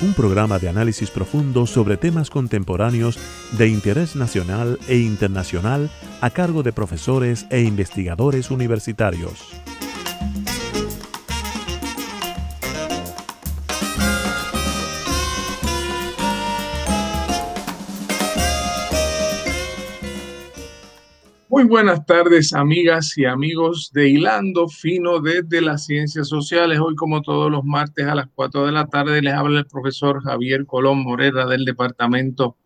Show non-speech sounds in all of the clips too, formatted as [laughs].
un programa de análisis profundo sobre temas contemporáneos de interés nacional e internacional a cargo de profesores e investigadores universitarios. Muy buenas tardes, amigas y amigos de Hilando Fino desde las Ciencias Sociales. Hoy, como todos los martes a las 4 de la tarde, les habla el profesor Javier Colón Morera del Departamento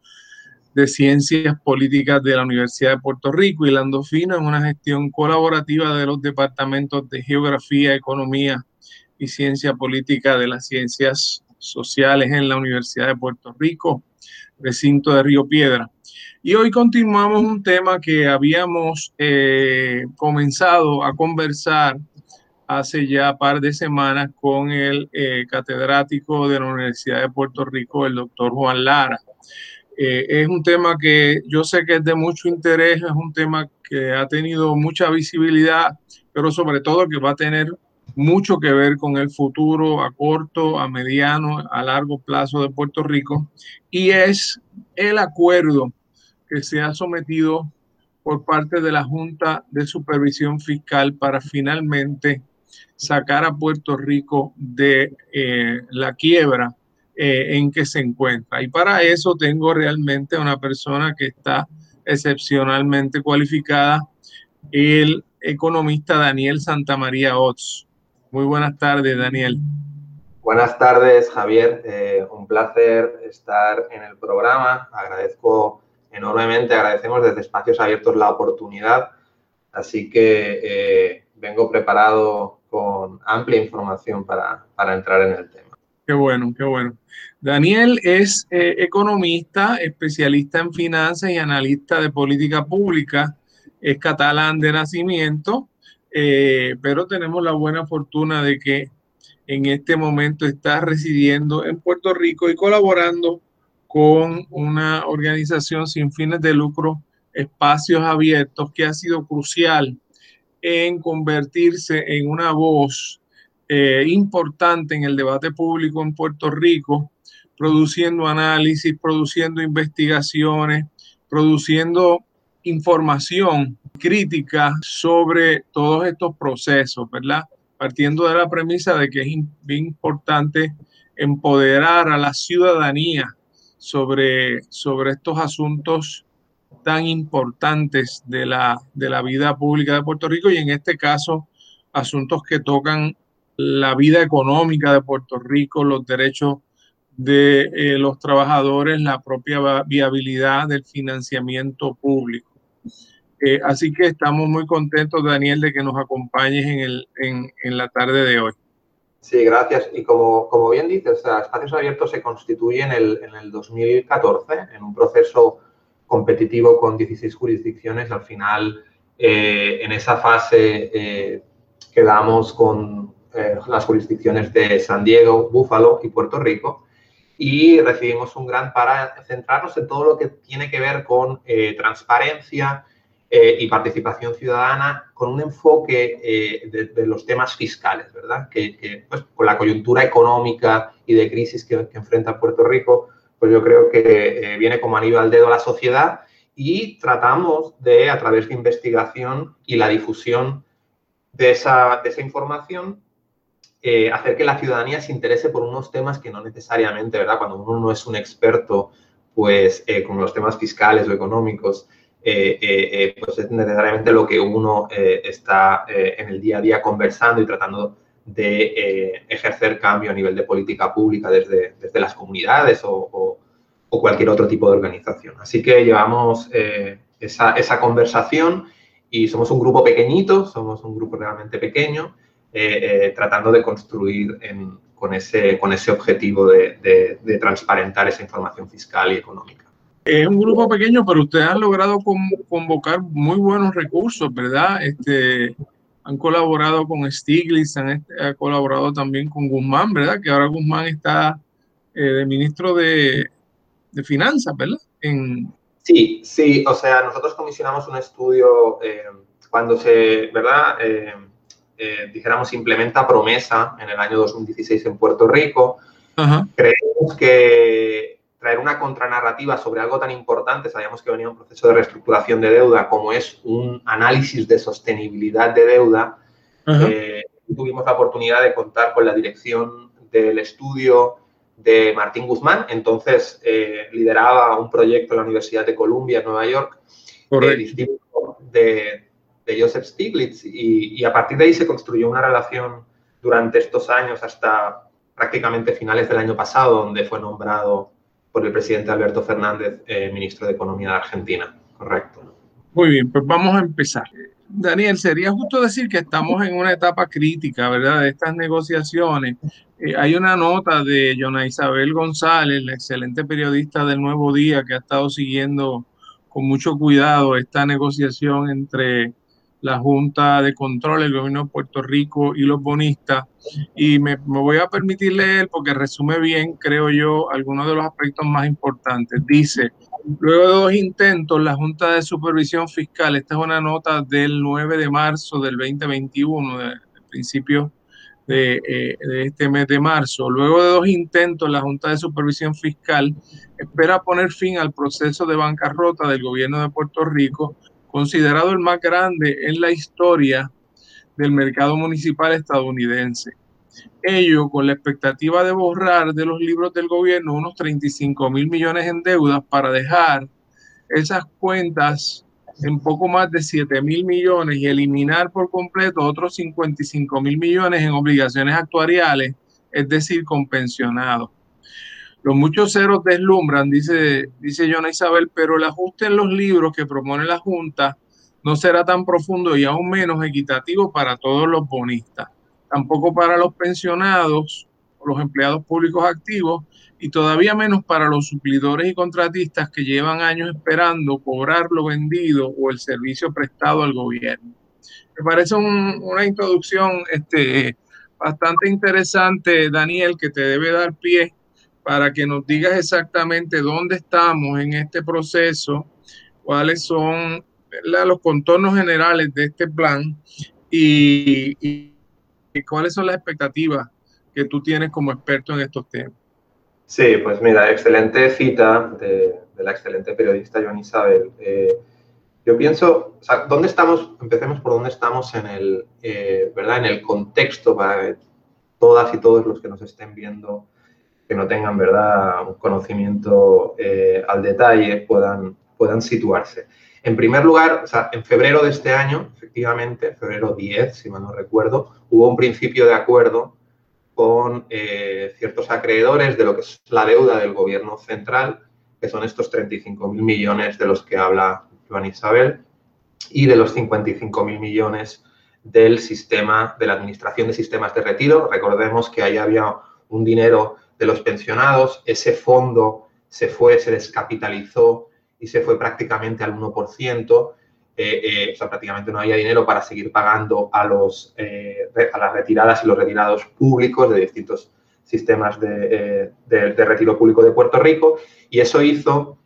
de Ciencias Políticas de la Universidad de Puerto Rico. Hilando Fino es una gestión colaborativa de los departamentos de Geografía, Economía y Ciencia Política de las Ciencias Sociales en la Universidad de Puerto Rico, recinto de Río Piedra. Y hoy continuamos un tema que habíamos eh, comenzado a conversar hace ya par de semanas con el eh, catedrático de la Universidad de Puerto Rico, el doctor Juan Lara. Eh, es un tema que yo sé que es de mucho interés, es un tema que ha tenido mucha visibilidad, pero sobre todo que va a tener mucho que ver con el futuro a corto, a mediano, a largo plazo de Puerto Rico, y es el acuerdo que se ha sometido por parte de la Junta de Supervisión Fiscal para finalmente sacar a Puerto Rico de eh, la quiebra eh, en que se encuentra. Y para eso tengo realmente una persona que está excepcionalmente cualificada, el economista Daniel Santamaría Ots. Muy buenas tardes, Daniel. Buenas tardes, Javier. Eh, un placer estar en el programa. Agradezco enormemente. Agradecemos desde Espacios Abiertos la oportunidad. Así que eh, vengo preparado con amplia información para, entrar en el tema. Qué bueno, qué bueno. Daniel es eh, economista, especialista en finanzas y analista de política pública. Es catalán de nacimiento, eh, pero tenemos la buena fortuna de que en este momento está residiendo en Puerto Rico y colaborando con una organización sin fines de lucro, Espacios Abiertos, que ha sido crucial en convertirse en una voz eh, importante en el debate público en Puerto Rico, produciendo análisis, produciendo investigaciones, produciendo información crítica sobre todos estos procesos, ¿verdad? Partiendo de la premisa de que es importante empoderar a la ciudadanía sobre, sobre estos asuntos tan importantes de la, de la vida pública de Puerto Rico y en este caso asuntos que tocan la vida económica de Puerto Rico, los derechos de eh, los trabajadores, la propia viabilidad del financiamiento público. Eh, así que estamos muy contentos, Daniel, de que nos acompañes en, el, en, en la tarde de hoy. Sí, gracias. Y como, como bien dices, Espacios Abiertos se constituye en el, en el 2014 en un proceso competitivo con 16 jurisdicciones. Al final, eh, en esa fase eh, quedamos con eh, las jurisdicciones de San Diego, Búfalo y Puerto Rico y recibimos un gran para centrarnos en todo lo que tiene que ver con transparencia, eh, y participación ciudadana con un enfoque eh, de, los temas fiscales, ¿verdad? Que, pues, con la coyuntura económica y de crisis que, enfrenta Puerto Rico, pues yo creo que eh, viene como anillo al dedo a la sociedad y tratamos de, a través de investigación y la difusión de esa, de esa información, hacer que la ciudadanía se interese por unos temas que no necesariamente, ¿verdad? Cuando uno no es un experto, pues, como los temas fiscales o económicos, eh, eh, eh, pues es necesariamente lo que uno está en el día a día conversando y tratando de ejercer cambio a nivel de política pública desde, desde las comunidades o, cualquier otro tipo de organización. Así que llevamos esa, esa, conversación y somos un grupo pequeñito, somos un grupo realmente pequeño, tratando de construir con, ese, con ese objetivo de, transparentar esa información fiscal y económica. Es un grupo pequeño, pero ustedes han logrado convocar muy buenos recursos, ¿verdad? Este, han colaborado con Stiglitz, han, colaborado también con Guzmán, ¿verdad? Que ahora Guzmán está eh, de ministro de, de, Finanzas, ¿verdad? En... Sí, sí, o sea, nosotros comisionamos un estudio eh, cuando se, ¿verdad? Eh, eh, dijéramos, implementa promesa en el año 2016 en Puerto Rico. Creemos que traer una contranarrativa sobre algo tan importante, sabíamos que venía un proceso de reestructuración de deuda, como es un análisis de sostenibilidad de deuda, eh, tuvimos la oportunidad de contar con la dirección del estudio de Martín Guzmán, entonces eh, lideraba un proyecto en la Universidad de Columbia, en Nueva York, de, de Joseph Stiglitz. Y, a partir de ahí se construyó una relación durante estos años hasta prácticamente finales del año pasado, donde fue nombrado por el presidente Alberto Fernández eh, ministro de Economía de Argentina. Correcto. Muy bien, pues vamos a empezar. Daniel, sería justo decir que estamos en una etapa crítica, ¿verdad?, de estas negociaciones. Eh, hay una nota de Jonah Isabel González, la excelente periodista del Nuevo Día, que ha estado siguiendo con mucho cuidado esta negociación entre la Junta de Control, el gobierno de Puerto Rico y los bonistas. Y me, voy a permitir leer porque resume bien, creo yo, algunos de los aspectos más importantes. Dice, luego de dos intentos, la Junta de Supervisión Fiscal, esta es una nota del 9 de marzo del 2021, del principio de, eh, de, este mes de marzo. Luego de dos intentos, la Junta de Supervisión Fiscal espera poner fin al proceso de bancarrota del gobierno de Puerto Rico considerado el más grande en la historia del mercado municipal estadounidense. Ello con la expectativa de borrar de los libros del gobierno unos 35 mil millones en deudas para dejar esas cuentas en poco más de 7 mil millones y eliminar por completo otros 55 mil millones en obligaciones actuariales, es decir, con pensionados. Los muchos ceros deslumbran, dice, dice Jonah Isabel, pero el ajuste en los libros que propone la Junta no será tan profundo y aún menos equitativo para todos los bonistas, tampoco para los pensionados los empleados públicos activos y todavía menos para los suplidores y contratistas que llevan años esperando cobrar lo vendido o el servicio prestado al gobierno. Me parece una introducción este, bastante interesante, Daniel, que te debe dar pie para que nos digas exactamente dónde estamos en este proceso, cuáles son los contornos generales de este plan y, cuáles son las expectativas que tú tienes como experto en estos temas. Sí, pues mira, excelente cita de, la excelente periodista Joan Isabel. Eh, yo pienso, o sea, ¿dónde estamos? Empecemos por dónde estamos en el, eh, ¿verdad? En el contexto para todas y todos los que nos estén viendo que no tengan ¿verdad? un conocimiento eh, al detalle puedan, puedan situarse. En primer lugar, en febrero de este año, efectivamente, febrero 10, si mal no recuerdo, hubo un principio de acuerdo con eh, ciertos acreedores de lo que es la deuda del gobierno central, que son estos 35.000 millones de los que habla Joan Isabel, y de los 55.000 millones del sistema, de la Administración de Sistemas de Retiro. Recordemos que ahí había un dinero de los pensionados, ese fondo se fue, se descapitalizó y se fue prácticamente al 1%. Eh, eh, o sea, prácticamente no había dinero para seguir pagando a, los, eh, a las retiradas y los retirados públicos de distintos sistemas de, retiro público de Puerto Rico. Y eso hizo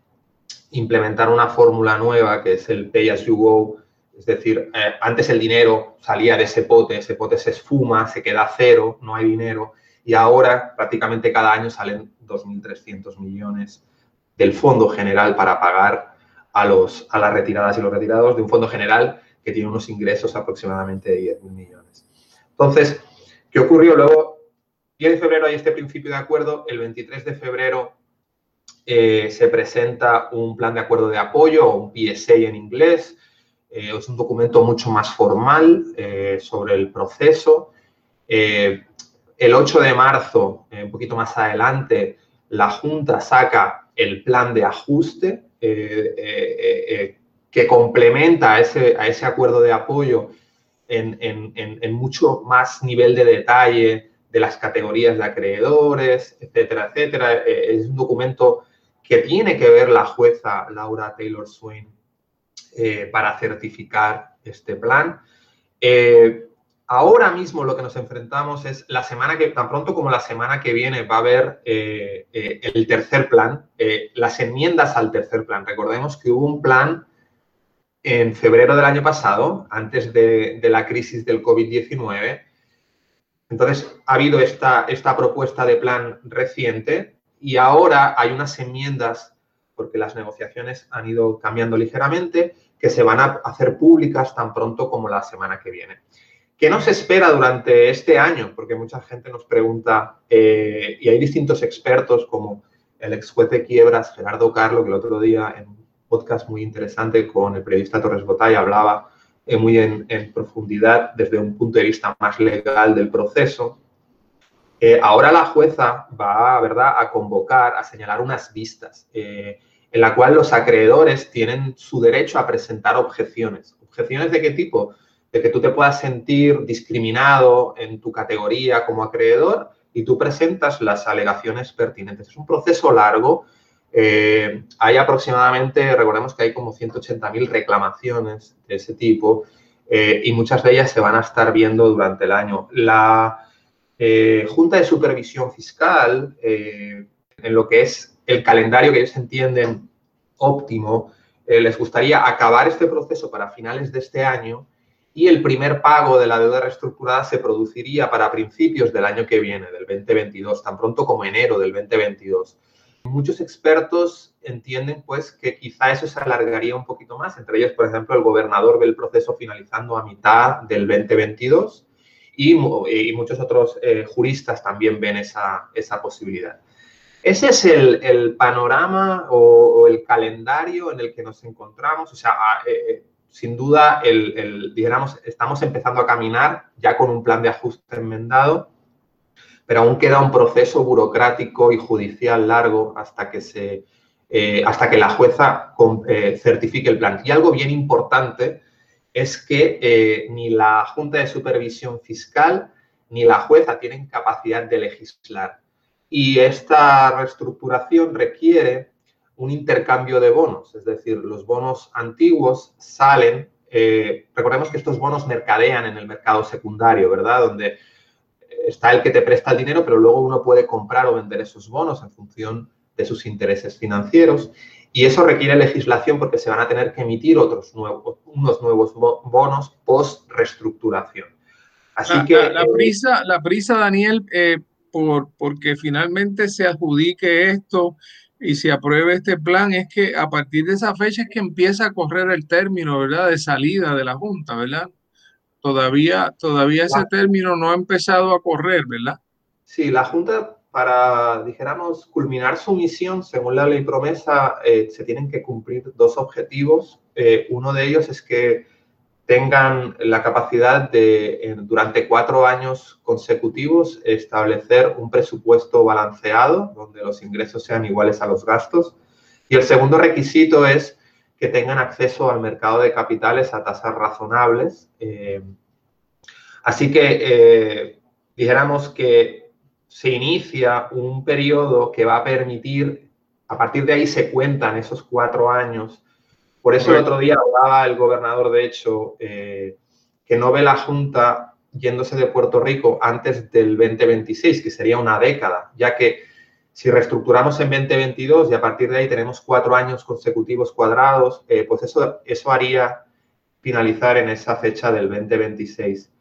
implementar una fórmula nueva que es el Pay as you go, es decir, antes el dinero salía de ese pote, ese pote se esfuma, se queda cero, no hay dinero. Y ahora prácticamente cada año salen 2.300 millones del Fondo General para pagar a, los, a las retiradas y los retirados de un Fondo General que tiene unos ingresos aproximadamente de 10.000 millones. Entonces, ¿qué ocurrió? Luego, 10 de febrero hay este principio de acuerdo, el 23 de febrero eh, se presenta un plan de acuerdo de apoyo o un PSA en inglés. Eh, es un documento mucho más formal eh, sobre el proceso. El 8 de marzo, un poquito más adelante, la Junta saca el plan de ajuste eh, eh, que complementa a ese, acuerdo de apoyo en, mucho más nivel de detalle de las categorías de acreedores, etcétera, etcétera. Eh, es un documento que tiene que ver la jueza Laura Taylor Swain eh, para certificar este plan. Eh, ahora mismo lo que nos enfrentamos es la semana que, tan pronto como la semana que viene, va a haber el tercer plan, las enmiendas al tercer plan. Recordemos que hubo un plan en febrero del año pasado, antes de, de la crisis del COVID-19, entonces, ha habido esta, esta propuesta de plan reciente y ahora hay unas enmiendas, porque las negociaciones han ido cambiando ligeramente, que se van a hacer públicas tan pronto como la semana que viene. ¿Qué nos espera durante este año? Porque mucha gente nos pregunta, eh, y hay distintos expertos como el ex juez de quiebras, Gerardo Carlo, que el otro día en un podcast muy interesante con el periodista Torres Botay hablaba eh, muy en, profundidad desde un punto de vista más legal del proceso. Eh, ahora la jueza va ¿verdad? a convocar, a señalar unas vistas eh, en la cual los acreedores tienen su derecho a presentar objeciones. ¿Objeciones de qué tipo? De que tú te puedas sentir discriminado en tu categoría como acreedor y tú presentas las alegaciones pertinentes. Es un proceso largo eh, hay aproximadamente, recordemos que hay como 180.000 reclamaciones de ese tipo eh, y muchas de ellas se van a estar viendo durante el año. La eh, Junta de Supervisión Fiscal, en lo que es el calendario que ellos entienden óptimo, les gustaría acabar este proceso para finales de este año y el primer pago de la deuda reestructurada se produciría para principios del año que viene, del 2022, tan pronto como enero del 2022. Muchos expertos entienden pues que quizá eso se alargaría un poquito más, entre ellos, por ejemplo, el gobernador ve el proceso finalizando a mitad del 2022 y, muchos otros eh, juristas también ven esa, posibilidad. Ese es el, panorama o, el calendario en el que nos encontramos. O sea, eh, eh, sin duda, el, estamos empezando a caminar ya con un plan de ajuste enmendado pero aún queda un proceso burocrático y judicial largo hasta que, se, eh, hasta que la jueza eh, certifique el plan. Y algo bien importante es que eh, ni la Junta de Supervisión Fiscal ni la jueza tienen capacidad de legislar. Y esta reestructuración requiere un intercambio de bonos, es decir, los bonos antiguos salen, recordemos que estos bonos mercadean en el mercado secundario, ¿verdad? Donde está el que te presta el dinero, pero luego uno puede comprar o vender esos bonos en función de sus intereses financieros. Y eso requiere legislación porque se van a tener que emitir otros nuevos, unos nuevos bonos post reestructuración. Así la, que la, eh, prisa, la prisa, Daniel, eh, por porque finalmente se adjudique esto y se apruebe este plan es que a partir de esa fecha es que empieza a correr el término, ¿verdad? De salida de la Junta, ¿verdad? todavía, todavía ese término no ha empezado a correr, ¿verdad? Sí, la Junta, para, dijéramos, culminar su misión, según la ley promesa, eh, se tienen que cumplir dos objetivos. Eh, uno de ellos es que tengan la capacidad de, durante cuatro años consecutivos, establecer un presupuesto balanceado, donde los ingresos sean iguales a los gastos. Y el segundo requisito es que tengan acceso al mercado de capitales a tasas razonables. Eh, así que eh, dijéramos que se inicia un periodo que va a permitir, a partir de ahí se cuentan esos cuatro años. Por eso el otro día hablaba el gobernador, de hecho, eh, que no ve la Junta yéndose de Puerto Rico antes del 2026, que sería una década, ya que si reestructuramos en 2022 y a partir de ahí tenemos cuatro años consecutivos cuadrados, eh, pues eso, eso haría finalizar en esa fecha del 2026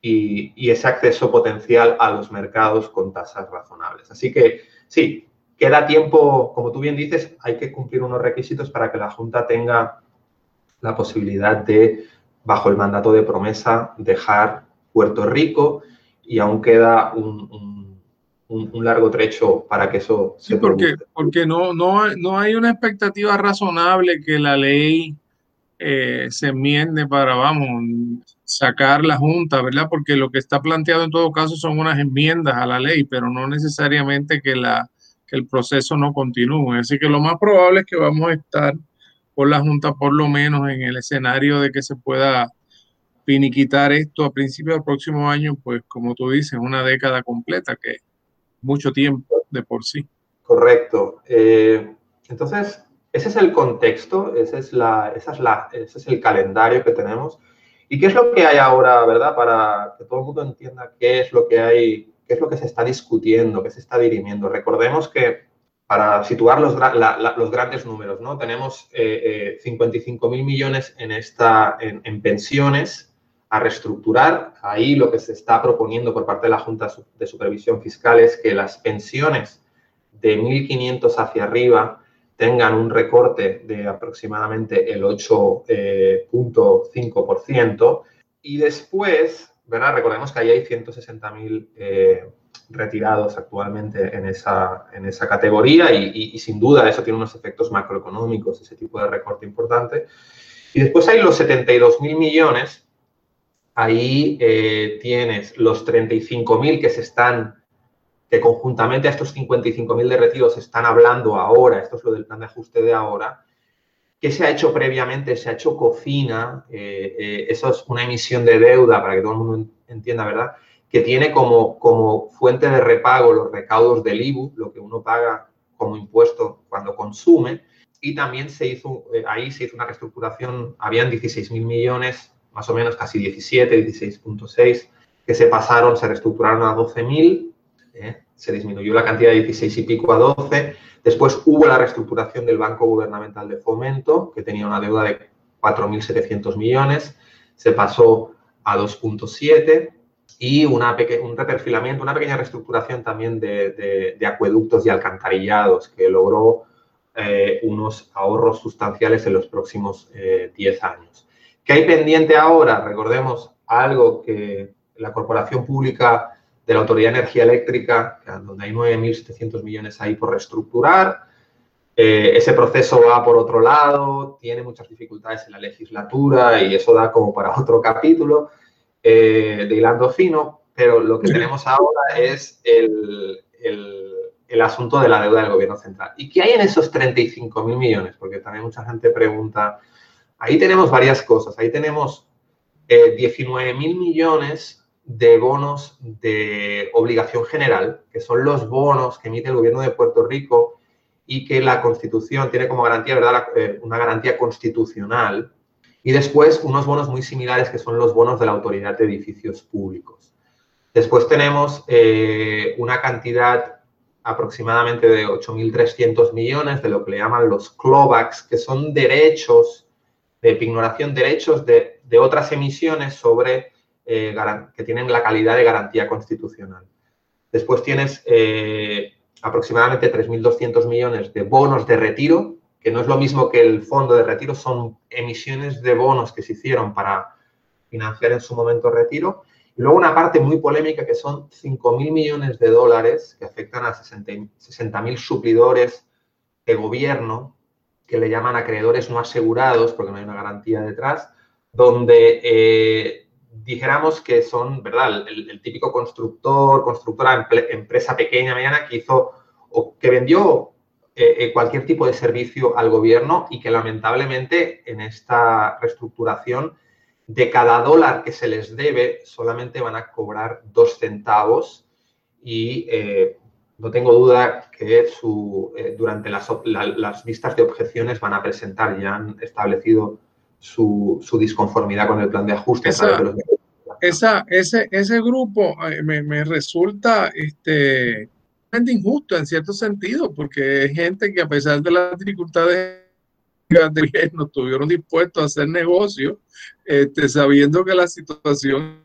y, y, ese acceso potencial a los mercados con tasas razonables. Así que sí, queda tiempo, como tú bien dices, hay que cumplir unos requisitos para que la Junta tenga la posibilidad de, bajo el mandato de promesa, dejar Puerto Rico y aún queda un un, largo trecho para que eso sí, porque, porque no, no, no hay una expectativa razonable que la ley eh, se enmiende para, vamos, sacar la Junta, ¿verdad? Porque lo que está planteado en todo caso son unas enmiendas a la ley, pero no necesariamente que, la, el proceso no continúe. Así que lo más probable es que vamos a estar por la Junta por lo menos en el escenario de que se pueda finiquitar esto a principios del próximo año, pues como tú dices, una década completa, que es mucho tiempo de por sí. Correcto. Eh, entonces, ese es el contexto, ese es, la, esa es la, ese es el calendario que tenemos. ¿Y qué es lo que hay ahora, verdad? Para que todo el mundo entienda qué es lo que hay, qué es lo que se está discutiendo, qué se está dirimiendo. Recordemos que para situar los, los grandes números, ¿no? Tenemos eh, 55 eh, mil millones en, esta, en, pensiones a reestructurar. Ahí lo que se está proponiendo por parte de la Junta de Supervisión Fiscal es que las pensiones de 1.500 hacia arriba tengan un recorte de aproximadamente el 8.5%. Eh, y después, ¿verdad? Recordemos que ahí hay 160.000 eh, retirados actualmente en esa, en esa categoría y, sin duda eso tiene unos efectos macroeconómicos, ese tipo de recorte importante. Y después hay los 72.000 millones. Ahí eh, tienes los 35.000 que se están que conjuntamente a estos 55.000 de retiros están hablando ahora, esto es lo del plan de ajuste de ahora, ¿qué se ha hecho previamente? Se ha hecho cocina, eh, eh, eso es una emisión de deuda, para que todo el mundo entienda, ¿verdad? Que tiene como, como fuente de repago los recaudos del IBU, lo que uno paga como impuesto cuando consume, y también se hizo, eh, ahí se hizo una reestructuración, habían 16.000 millones, más o menos casi 17, 16.6, que se pasaron, se reestructuraron a 12.000 ¿eh? Se disminuyó la cantidad de 16 y pico a 12. Después hubo la reestructuración del Banco Gubernamental de Fomento, que tenía una deuda de 4.700 millones, se pasó a 2.7 y un reperfilamiento, una pequeña reestructuración también de, acueductos y alcantarillados que logró eh, unos ahorros sustanciales en los próximos 10 eh, años. ¿Qué hay pendiente ahora? Recordemos algo que la corporación pública de la Autoridad de Energía Eléctrica, donde hay 9.700 millones ahí por reestructurar. Eh, ese proceso va por otro lado, tiene muchas dificultades en la legislatura y eso da como para [laughs] otro capítulo eh, de hilando fino, pero lo que tenemos ahora es el, asunto de la deuda del gobierno central. ¿Y qué hay en esos 35.000 millones? Porque también mucha gente pregunta, ahí tenemos varias cosas, ahí tenemos eh, 19.000 millones de bonos de obligación general, que son los bonos que emite el gobierno de Puerto Rico y que la Constitución tiene como garantía, ¿verdad?, eh, una garantía constitucional. Y después unos bonos muy similares que son los bonos de la Autoridad de Edificios Públicos. Después tenemos eh, una cantidad aproximadamente de 8.300 millones de lo que le llaman los clawbacks, que son derechos de ignoración, derechos de, de otras emisiones sobre eh, que tienen la calidad de garantía constitucional. Después tienes eh, aproximadamente 3.200 millones de bonos de retiro, que no es lo mismo que el fondo de retiro, son emisiones de bonos que se hicieron para financiar en su momento retiro. Y luego una parte muy polémica que son 5.000 millones de dólares que afectan a 60.000 suplidores de gobierno, que le llaman acreedores no asegurados, porque no hay una garantía detrás, donde eh, dijéramos que son, ¿verdad? El, típico constructor, constructora, empresa pequeña, mediana, que hizo o que vendió eh, eh, cualquier tipo de servicio al gobierno y que lamentablemente en esta reestructuración de cada dólar que se les debe solamente van a cobrar dos centavos y eh, no tengo duda que durante las, las vistas de objeciones van a presentar, ya han establecido su, disconformidad con el plan de ajuste. Esa, ese, ese grupo eh, me, resulta este, injusto en cierto sentido, porque es gente que a pesar de las dificultades de [laughs] no estuvieron dispuestos a hacer negocio, este, sabiendo que la situación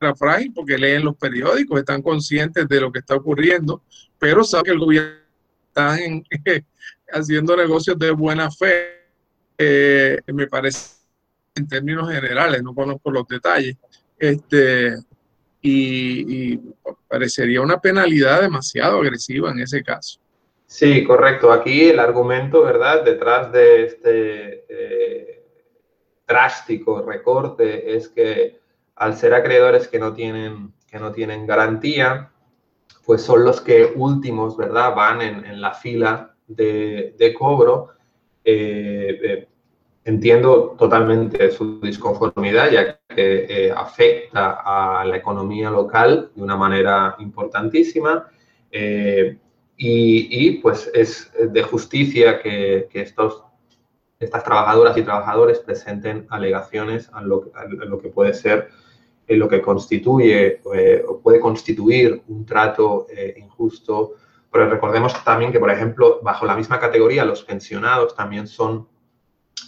era frágil, porque leen los periódicos, están conscientes de lo que está ocurriendo, pero saben que el gobierno está [laughs] haciendo negocios de buena fe eh, me parece en términos generales, no conozco los detalles, este, y, parecería una penalidad demasiado agresiva en ese caso. Sí, correcto. Aquí el argumento, ¿verdad?, detrás de este eh, drástico recorte es que al ser acreedores que no tienen, que no tienen garantía, pues son los que últimos, ¿verdad?, van en, la fila de, de cobro. Eh, eh, entiendo totalmente su disconformidad, ya que eh, afecta a la economía local de una manera importantísima. Eh, y, pues es de justicia que, estos, estas trabajadoras y trabajadores presenten alegaciones a lo, lo que puede ser lo que constituye o puede constituir un trato injusto. Pero recordemos también que, por ejemplo, bajo la misma categoría, los pensionados también son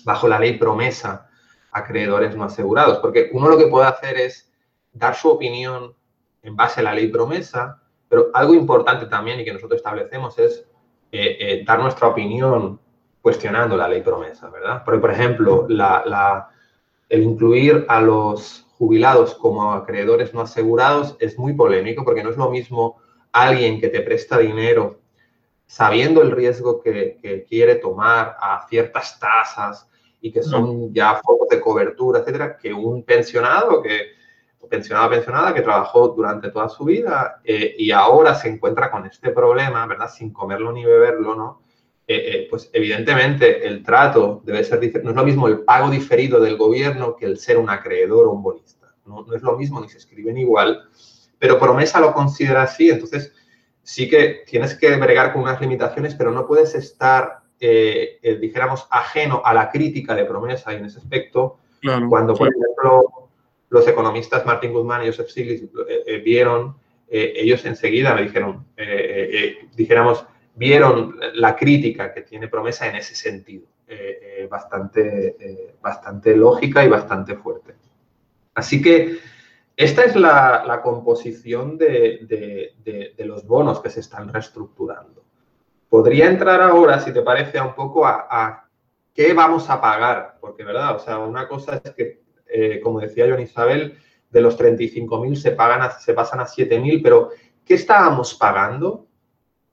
bajo la ley promesa acreedores no asegurados, porque uno lo que puede hacer es dar su opinión en base a la ley promesa, pero algo importante también y que nosotros establecemos es eh, eh, dar nuestra opinión cuestionando la ley promesa, ¿verdad? Porque, por ejemplo, el incluir a los jubilados como acreedores no asegurados es muy polémico porque no es lo mismo alguien que te presta dinero sabiendo el riesgo que, quiere tomar a ciertas tasas y que son ya focos de cobertura, etcétera, que un pensionado que pensionado pensionada que trabajó durante toda su vida eh, y ahora se encuentra con este problema, ¿verdad? Sin comerlo ni beberlo, ¿no? Eh, eh, pues evidentemente el trato debe ser diferente. No es lo mismo el pago diferido del gobierno que el ser un acreedor o un bonista. No, no es lo mismo ni se escriben igual, pero promesa lo considera así. Entonces, sí que tienes que bregar con unas limitaciones, pero no puedes estar, eh, eh, dijéramos, ajeno a la crítica de promesa y en ese aspecto, cuando, por ejemplo, los economistas Martin Guzmán y Joseph Stiglitz eh, vieron, ellos enseguida me dijeron, dijéramos, vieron la crítica que tiene promesa en ese sentido, bastante, bastante lógica y bastante fuerte. Así que esta es la, composición de, los bonos que se están reestructurando. Podría entrar ahora, si te parece, un poco a, qué vamos a pagar, porque, ¿verdad? O sea, una cosa es que, eh, como decía John Isabel, de los 35.000 se, pagan se pasan a 7.000, pero ¿qué estábamos pagando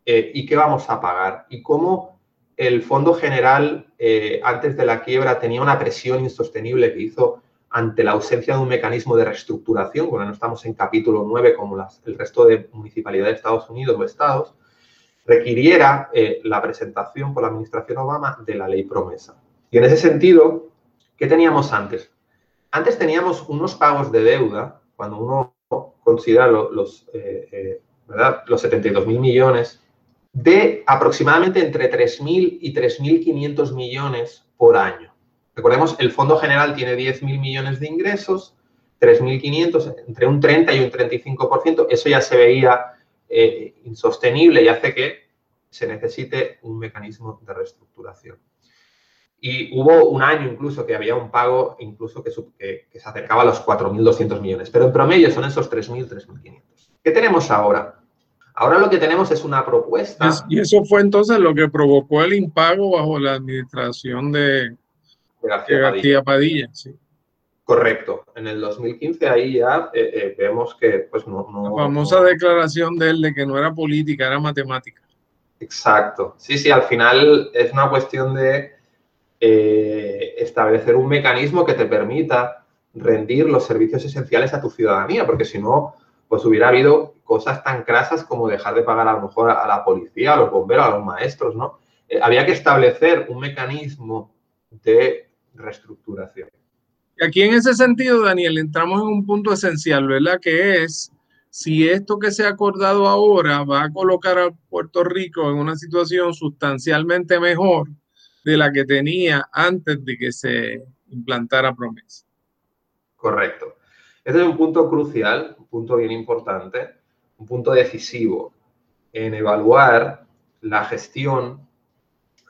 eh, y qué vamos a pagar? Y cómo el Fondo General, eh, antes de la quiebra, tenía una presión insostenible que hizo ante la ausencia de un mecanismo de reestructuración, cuando no estamos en capítulo 9 como el resto de municipalidades de Estados Unidos o estados, requiriera eh, la presentación por la administración Obama de la ley promesa. Y en ese sentido, ¿qué teníamos antes? Antes teníamos unos pagos de deuda, cuando uno considera los, eh, eh, los 72 mil millones, de aproximadamente entre 3.000 y 3.500 millones por año. Recordemos, el Fondo General tiene 10.000 millones de ingresos, 3.500, entre un 30 y un 35%. Eso ya se veía eh, insostenible y hace que se necesite un mecanismo de reestructuración. Y hubo un año incluso que había un pago incluso que, que se acercaba a los 4.200 millones, pero en promedio son esos 3.000, 3.500. ¿Qué tenemos ahora? Ahora lo que tenemos es una propuesta. Y eso fue entonces lo que provocó el impago bajo la administración de, García, Padilla. sí. Correcto. En el 2015 ahí ya eh, eh, vemos que pues no... La famosa declaración de él de que no era política, era matemática. Exacto. Sí, sí, al final es una cuestión de eh, establecer un mecanismo que te permita rendir los servicios esenciales a tu ciudadanía, porque si no, pues hubiera habido cosas tan crasas como dejar de pagar a lo mejor a la policía, a los bomberos, a los maestros, ¿no? había que establecer un mecanismo de reestructuración. Aquí en ese sentido, Daniel, entramos en un punto esencial, ¿verdad? Que es si esto que se ha acordado ahora va a colocar a Puerto Rico en una situación sustancialmente mejor de la que tenía antes de que se implantara promesa. Correcto. Este es un punto crucial, un punto bien importante, un punto decisivo en evaluar la gestión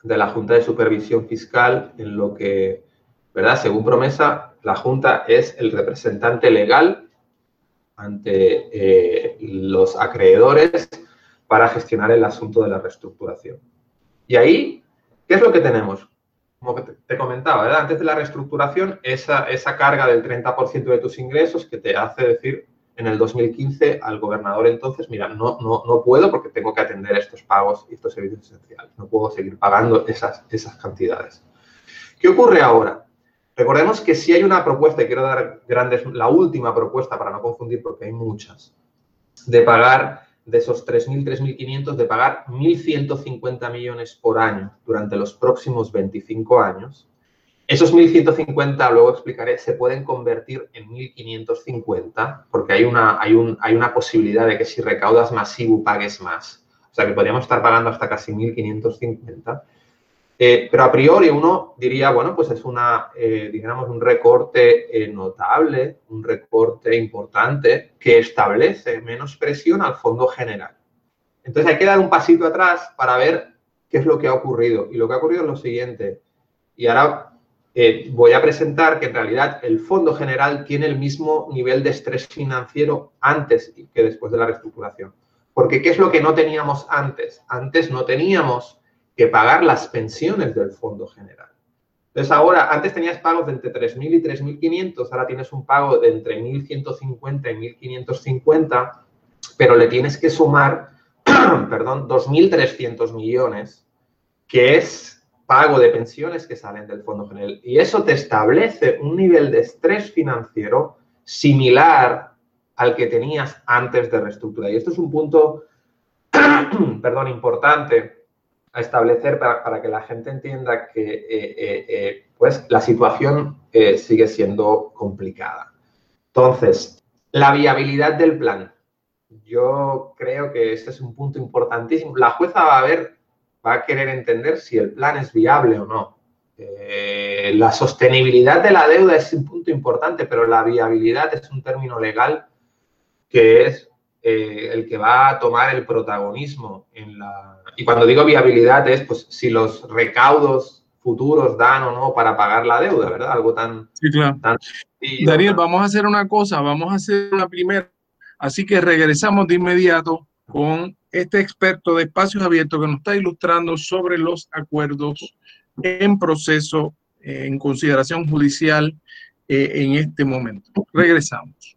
de la Junta de Supervisión Fiscal en lo que Según promesa, la Junta es el representante legal ante eh, los acreedores para gestionar el asunto de la reestructuración. Y ahí, ¿qué es lo que tenemos? Como te comentaba, antes de la reestructuración, esa, carga del 30% de tus ingresos que te hace decir en el 2015 al gobernador entonces, mira, no, puedo porque tengo que atender estos pagos y estos servicios esenciales, no puedo seguir pagando esas cantidades. ¿Qué ocurre ahora? Recordemos que si hay una propuesta, y quiero dar grandes, la última propuesta para no confundir porque hay muchas, de pagar de esos 3.000, 3.500, de pagar 1.150 millones por año durante los próximos 25 años, Esos 1.150, luego explicaré, se pueden convertir en 1.550 porque hay una, hay, un, hay una posibilidad de que si recaudas masivo pagues más. O sea que podríamos estar pagando hasta casi 1.550. Eh, pero a priori uno diría, bueno, pues es una, eh, digamos, un recorte eh, notable, un recorte importante que establece menos presión al fondo general. Entonces hay que dar un pasito atrás para ver qué es lo que ha ocurrido. Y lo que ha ocurrido es lo siguiente. Y ahora voy a presentar que en realidad el fondo general tiene el mismo nivel de estrés financiero antes que después de la reestructuración. Porque ¿qué es lo que no teníamos antes? Antes no teníamos que pagar las pensiones del fondo general. Entonces ahora, antes tenías pagos de entre 3.000 y 3.500, ahora tienes un pago de entre 1.150 y 1.550, pero le tienes que sumar, [clears throat] perdón, 2.300 millones, que es pago de pensiones que salen del fondo general. Y eso te establece un nivel de estrés financiero similar al que tenías antes de reestructurar. Y esto es un punto, [clears throat] perdón, importante a establecer para, que la gente entienda que eh, eh, eh, pues la situación sigue siendo complicada. Entonces, la viabilidad del plan. Yo creo que este es un punto importantísimo. La jueza va a ver, va a querer entender si el plan es viable o no. la sostenibilidad de la deuda es un punto importante, pero la viabilidad es un término legal que es el que va a tomar el protagonismo en la, y cuando digo viabilidad es pues si los recaudos futuros dan o no para pagar la deuda, ¿verdad? Algo tan... Sí, claro. Daniel, vamos a hacer una cosa, vamos a hacer una primera. Así que regresamos de inmediato con este experto de espacios abiertos que nos está ilustrando sobre los acuerdos en proceso, en consideración judicial eh, en este momento. Regresamos.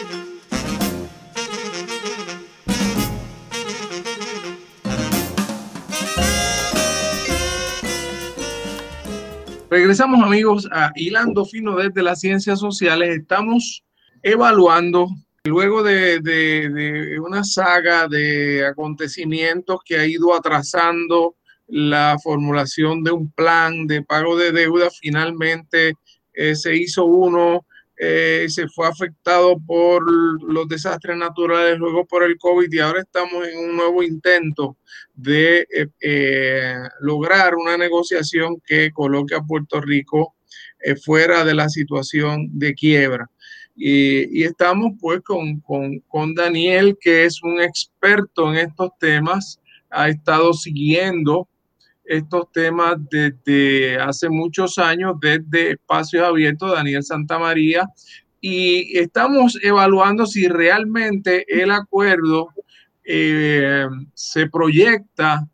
Regresamos amigos a Hilando Fino desde las Ciencias Sociales. Estamos evaluando, luego de, una saga de acontecimientos que ha ido atrasando la formulación de un plan de pago de deuda, finalmente eh, se hizo uno eh, se fue afectado por los desastres naturales, luego por el COVID y ahora estamos en un nuevo intento de eh, eh, lograr una negociación que coloque a Puerto Rico fuera de la situación de quiebra. Y, estamos pues con, con, con Daniel, que es un experto en estos temas, ha estado siguiendo estos temas desde hace muchos años, desde Espacios Abiertos, Daniel Santamaría, y estamos evaluando si realmente el acuerdo eh, se proyecta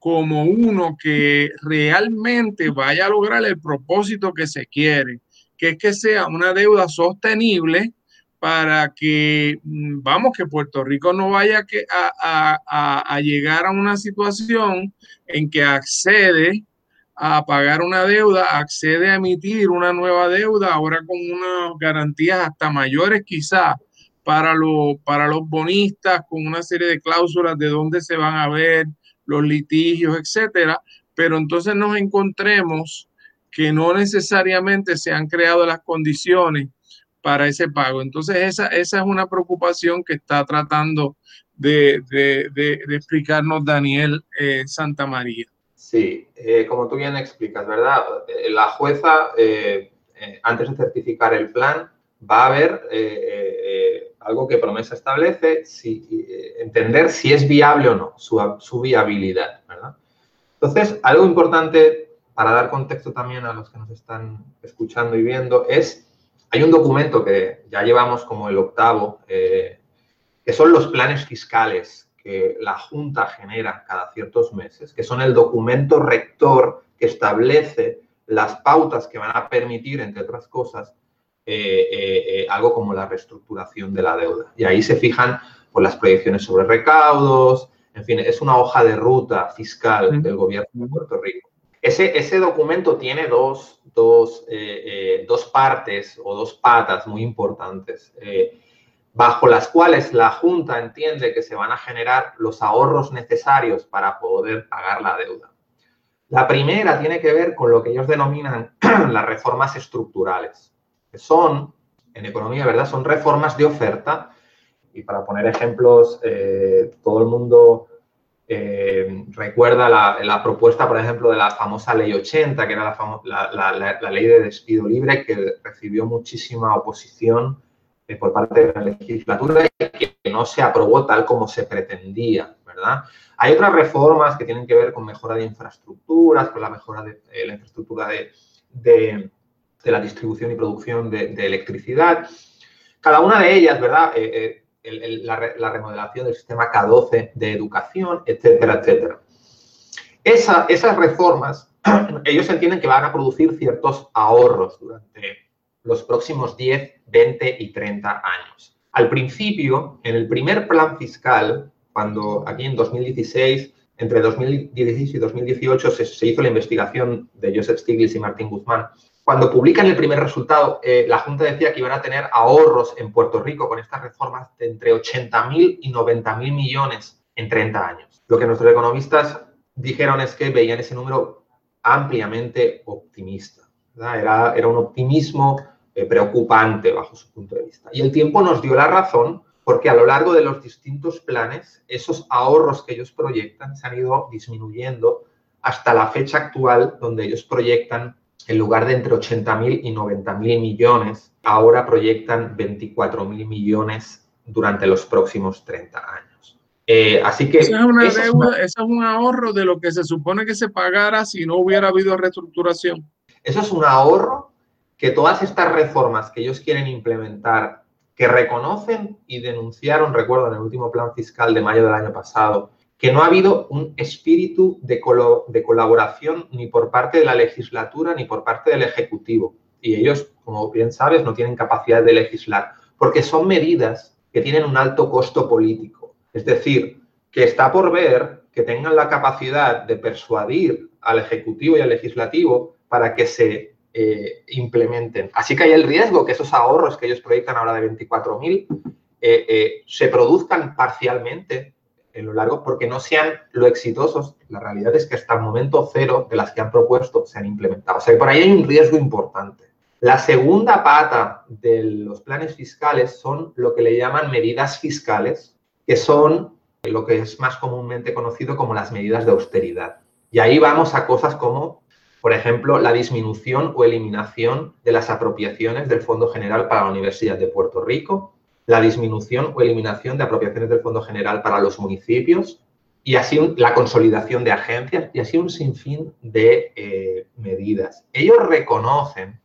como uno que realmente vaya a lograr el propósito que se quiere, que es que sea una deuda sostenible para que, mm, vamos, que Puerto Rico no vaya a, llegar a una situación en que accede a pagar una deuda, accede a emitir una nueva deuda, ahora con unas garantías hasta mayores quizás para, para los bonistas, con una serie de cláusulas de dónde se van a ver los litigios, etcétera, pero entonces nos encontremos que no necesariamente se han creado las condiciones para ese pago. Entonces, esa, esa es una preocupación que está tratando de, explicarnos Daniel eh, Santa María. Sí, eh, como tú bien explicas, ¿verdad? Eh, la jueza, antes de certificar el plan, va a ver algo que promesa establece, si, entender si es viable o no, su, su viabilidad, ¿verdad? Entonces, algo importante para dar contexto también a los que nos están escuchando y viendo es hay un documento que ya llevamos como el octavo, eh, que son los planes fiscales que la Junta genera cada ciertos meses, que son el documento rector que establece las pautas que van a permitir, entre otras cosas, eh, eh, eh, algo como la reestructuración de la deuda. Y ahí se fijan pues, las proyecciones sobre recaudos, en fin, es una hoja de ruta fiscal del gobierno de Puerto Rico. Ese, ese documento tiene dos, dos, dos, partes o dos patas muy importantes, bajo las cuales la Junta entiende que se van a generar los ahorros necesarios para poder pagar la deuda. La primera tiene que ver con lo que ellos denominan [clears throat] las reformas estructurales, que son, en economía, ¿verdad? Son reformas de oferta. Y para poner ejemplos, eh, todo el mundo eh, recuerda la, propuesta, por ejemplo, de la famosa Ley 80, que era la, ley de despido libre, que recibió muchísima oposición eh, por parte de la legislatura y que no se aprobó tal como se pretendía, ¿verdad? Hay otras reformas que tienen que ver con mejora de infraestructuras, con la mejora de eh, la infraestructura de, la distribución y producción de, electricidad. Cada una de ellas, ¿verdad? La, remodelación del sistema K12 de educación, etcétera, etcétera. esas reformas, [clears throat] ellos entienden que van a producir ciertos ahorros durante los próximos 10, 20 y 30 años. Al principio, en el primer plan fiscal, cuando aquí en 2016, entre 2016 y 2018, se, hizo la investigación de Joseph Stiglitz y Martín Guzmán. Cuando publican el primer resultado, eh, la Junta decía que iban a tener ahorros en Puerto Rico con estas reformas de entre 80.000 y 90.000 millones en 30 años. Lo que nuestros economistas dijeron es que veían ese número ampliamente optimista. Era, un optimismo eh, preocupante bajo su punto de vista. Y el tiempo nos dio la razón porque a lo largo de los distintos planes, esos ahorros que ellos proyectan se han ido disminuyendo hasta la fecha actual, donde ellos proyectan, en lugar de entre 80.000 y 90.000 millones, ahora proyectan 24.000 millones durante los próximos 30 años. Eh, así que... Es, una deuda, eso es un ahorro de lo que se supone que se pagara si no hubiera habido reestructuración. Eso es un ahorro que todas estas reformas que ellos quieren implementar que reconocen y denunciaron, recuerdo en el último plan fiscal de mayo del año pasado, que no ha habido un espíritu de, de colaboración ni por parte de la legislatura ni por parte del Ejecutivo. Y ellos, como bien sabes, no tienen capacidad de legislar, porque son medidas que tienen un alto costo político. Es decir, que está por ver que tengan la capacidad de persuadir al Ejecutivo y al Legislativo para que se eh, implementen. Así que hay el riesgo que esos ahorros que ellos proyectan ahora de 24.000 eh, eh, se produzcan parcialmente en lo largo porque no sean lo exitosos. La realidad es que hasta el momento cero de las que han propuesto se han implementado. O sea que por ahí hay un riesgo importante. La segunda pata de los planes fiscales son lo que le llaman medidas fiscales, que son lo que es más comúnmente conocido como las medidas de austeridad. Y ahí vamos a cosas como por ejemplo, la disminución o eliminación de las apropiaciones del Fondo General para la Universidad de Puerto Rico, la disminución o eliminación de apropiaciones del Fondo General para los municipios y así la consolidación de agencias y así un sinfín de eh, medidas. Ellos reconocen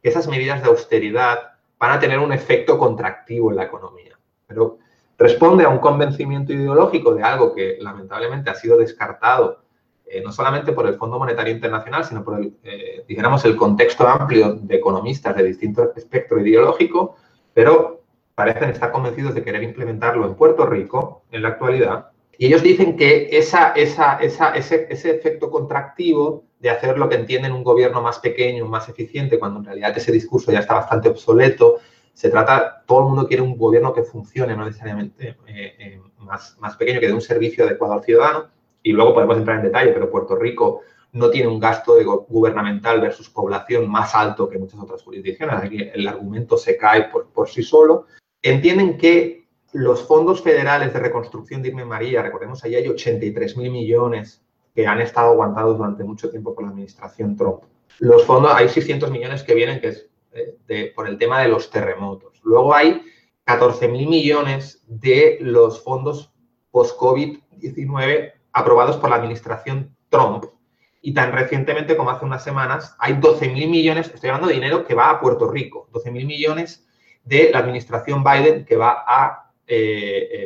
que esas medidas de austeridad van a tener un efecto contractivo en la economía, pero responde a un convencimiento ideológico de algo que lamentablemente ha sido descartado eh, no solamente por el Fondo Monetario Internacional, sino por el, eh, el contexto amplio de economistas de distinto espectro ideológico, pero parecen estar convencidos de querer implementarlo en Puerto Rico en la actualidad. Y ellos dicen que esa, esa, esa, ese, ese efecto contractivo de hacer lo que entienden un gobierno más pequeño, más eficiente, cuando en realidad ese discurso ya está bastante obsoleto, se trata, todo el mundo quiere un gobierno que funcione, no necesariamente eh, más, más pequeño, que dé un servicio adecuado al ciudadano y luego podemos entrar en detalle, pero Puerto Rico no tiene un gasto gubernamental versus población más alto que muchas otras jurisdicciones, aquí el argumento se cae por, por sí solo. Entienden que los fondos federales de reconstrucción de Irme María, recordemos, ahí hay 83 mil millones que han estado aguantados durante mucho tiempo por la administración Trump. Los fondos, hay 600 millones que vienen que es eh, por el tema de los terremotos. Luego hay 14 mil millones de los fondos post-COVID-19 aprobados por la administración Trump. Y tan recientemente como hace unas semanas, hay 12 mil millones, estoy hablando de dinero que va a Puerto Rico, 12 mil millones de la administración Biden que va a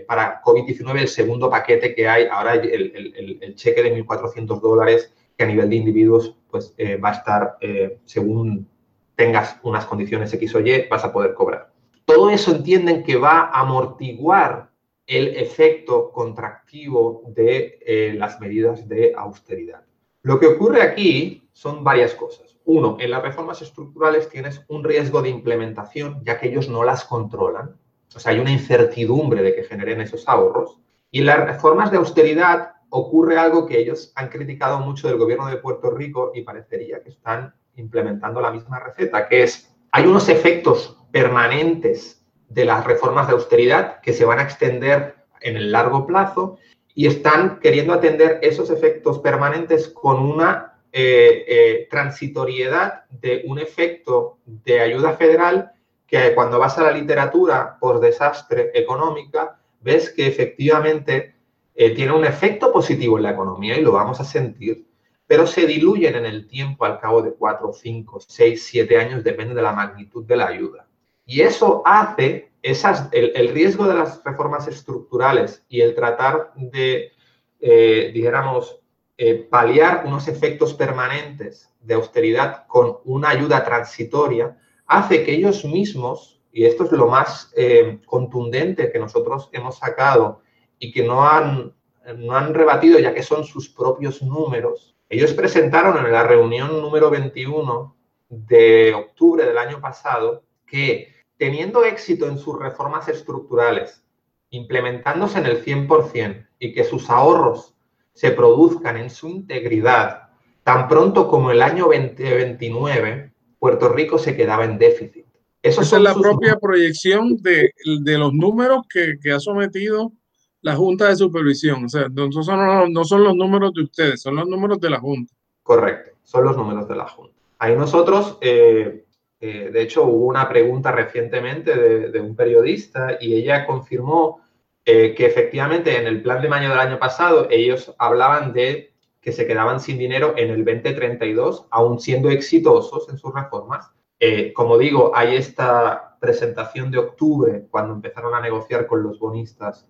para COVID-19 el segundo paquete que hay, ahora el, cheque de 1.400 dólares que a nivel de individuos pues, va a estar, según tengas unas condiciones X o Y, vas a poder cobrar. Todo eso entienden que va a amortiguar el efecto contractivo de eh, las medidas de austeridad. Lo que ocurre aquí son varias cosas. Uno, en las reformas estructurales tienes un riesgo de implementación, ya que ellos no las controlan. O sea, hay una incertidumbre de que generen esos ahorros. Y en las reformas de austeridad ocurre algo que ellos han criticado mucho del gobierno de Puerto Rico y parecería que están implementando la misma receta, que es, hay unos efectos permanentes de las reformas de austeridad que se van a extender en el largo plazo y están queriendo atender esos efectos permanentes con una eh, eh, transitoriedad de un efecto de ayuda federal que cuando vas a la literatura por desastre económica ves que efectivamente eh, tiene un efecto positivo en la economía y lo vamos a sentir, pero se diluyen en el tiempo al cabo de cuatro, cinco, seis, siete años, depende de la magnitud de la ayuda. Y eso hace esas, el, riesgo de las reformas estructurales y el tratar de, eh, dijéramos, eh, paliar unos efectos permanentes de austeridad con una ayuda transitoria, hace que ellos mismos, y esto es lo más eh, contundente que nosotros hemos sacado y que no han, no han rebatido ya que son sus propios números, ellos presentaron en la reunión número 21 de octubre del año pasado que teniendo éxito en sus reformas estructurales, implementándose en el 100% y que sus ahorros se produzcan en su integridad, tan pronto como el año 2029, Puerto Rico se quedaba en déficit. Eso Esa es la propia proyección de, los números que, ha sometido la Junta de Supervisión. O sea, no son, no son los números de ustedes, son los números de la Junta. Correcto, son los números de la Junta. Ahí nosotros eh, eh, de hecho, hubo una pregunta recientemente de, un periodista y ella confirmó eh, que efectivamente en el plan de mayo del año pasado ellos hablaban de que se quedaban sin dinero en el 2032, aún siendo exitosos en sus reformas. Eh, como digo, hay esta presentación de octubre, cuando empezaron a negociar con los bonistas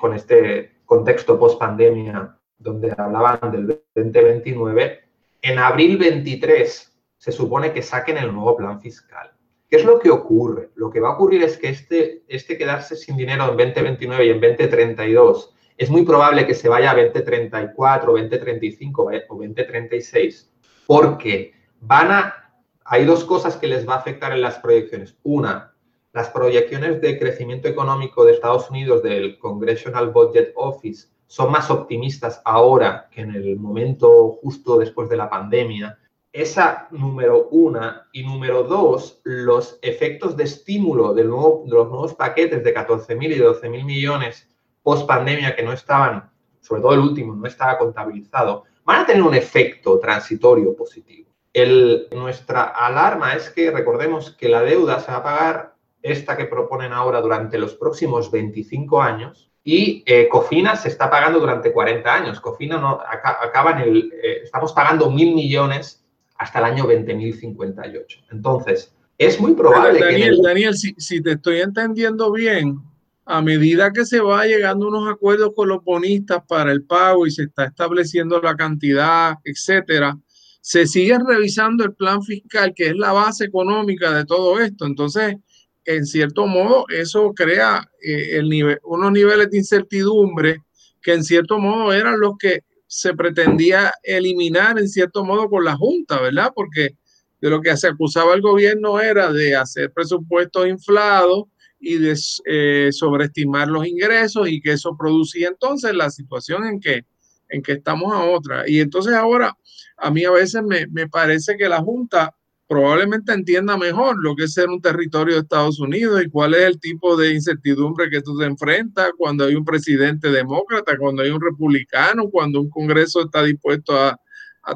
con este contexto post pandemia, donde hablaban del 2029. En abril 23 se supone que saquen el nuevo plan fiscal. ¿Qué es lo que ocurre? Lo que va a ocurrir es que este, este quedarse sin dinero en 2029 y en 2032 es muy probable que se vaya a 2034, 2035 o 2036, porque van a... Hay dos cosas que les va a afectar en las proyecciones. Una, las proyecciones de crecimiento económico de Estados Unidos del Congressional Budget Office son más optimistas ahora que en el momento justo después de la pandemia esa número una y número dos, los efectos de estímulo de, los nuevos paquetes de 14.000 y 12.000 millones post pandemia que no estaban, sobre todo el último, no estaba contabilizado, van a tener un efecto transitorio positivo. El, nuestra alarma es que recordemos que la deuda se va a pagar, esta que proponen ahora, durante los próximos 25 años, y eh, Cofina se está pagando durante 40 años. Cofina no, acaba en el, eh, estamos pagando mil millones hasta el año 20.058. Entonces, es muy probable Daniel, que... Daniel, si, si, te estoy entendiendo bien, a medida que se va llegando unos acuerdos con los bonistas para el pago y se está estableciendo la cantidad, etcétera, se sigue revisando el plan fiscal, que es la base económica de todo esto. Entonces, en cierto modo, eso crea eh, el nivel, unos niveles de incertidumbre que en cierto modo eran los que se pretendía eliminar en cierto modo con la Junta, ¿verdad? Porque de lo que se acusaba el gobierno era de hacer presupuestos inflados y de eh, sobreestimar los ingresos y que eso producía entonces la situación en que, en que estamos a otra. Y entonces ahora a mí a veces me, me parece que la Junta probablemente entienda mejor lo que es ser un territorio de Estados Unidos y cuál es el tipo de incertidumbre que tú te enfrentas cuando hay un presidente demócrata, cuando hay un republicano, cuando un Congreso está dispuesto a,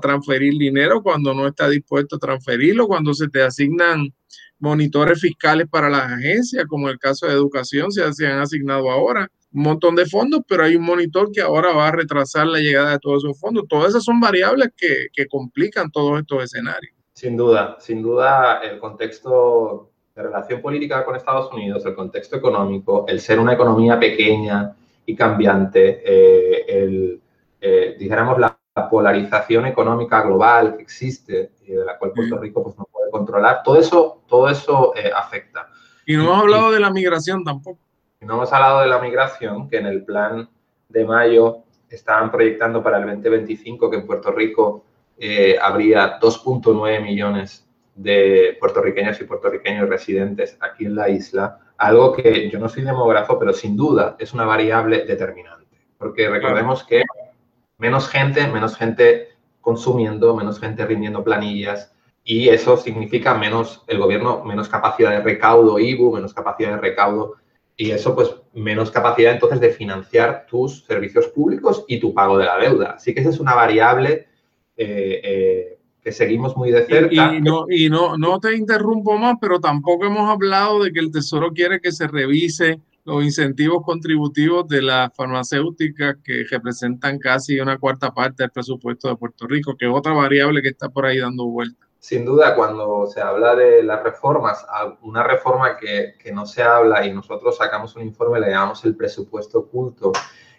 transferir dinero, cuando no está dispuesto a transferirlo, cuando se te asignan monitores fiscales para las agencias, como el caso de educación, se, han asignado ahora un montón de fondos, pero hay un monitor que ahora va a retrasar la llegada de todos esos fondos. Todas esas son variables que complican todos estos escenarios. Sin duda, sin duda el contexto de relación política con Estados Unidos, el contexto económico, el ser una economía pequeña y cambiante, eh, el, eh, dijéramos, la, polarización económica global que existe y de la cual Puerto mm. Rico pues, no puede controlar, todo eso, todo eso eh, afecta. Y no hemos hablado de la migración tampoco. Y no hemos hablado de la migración, que en el plan de mayo estaban proyectando para el 2025 que en Puerto Rico habría 2.9 millones de puertorriqueños y puertorriqueños residentes aquí en la isla, algo que yo no soy demógrafo, pero sin duda es una variable determinante. Porque recordemos que menos gente, menos gente consumiendo, menos gente rindiendo planillas, y eso significa menos, el gobierno, menos capacidad de recaudo, IBU, menos capacidad de recaudo, y eso pues menos capacidad entonces de financiar tus servicios públicos y tu pago de la deuda. Así que esa es una variable eh, eh, que seguimos muy de cerca. Y, no, y no, no te interrumpo más, pero tampoco hemos hablado de que el Tesoro quiere que se revise los incentivos contributivos de las farmacéuticas que representan casi una cuarta parte del presupuesto de Puerto Rico, que es otra variable que está por ahí dando vuelta. Sin duda, cuando se habla de las reformas, una reforma que, que no se habla y nosotros sacamos un informe, le llamamos el presupuesto oculto,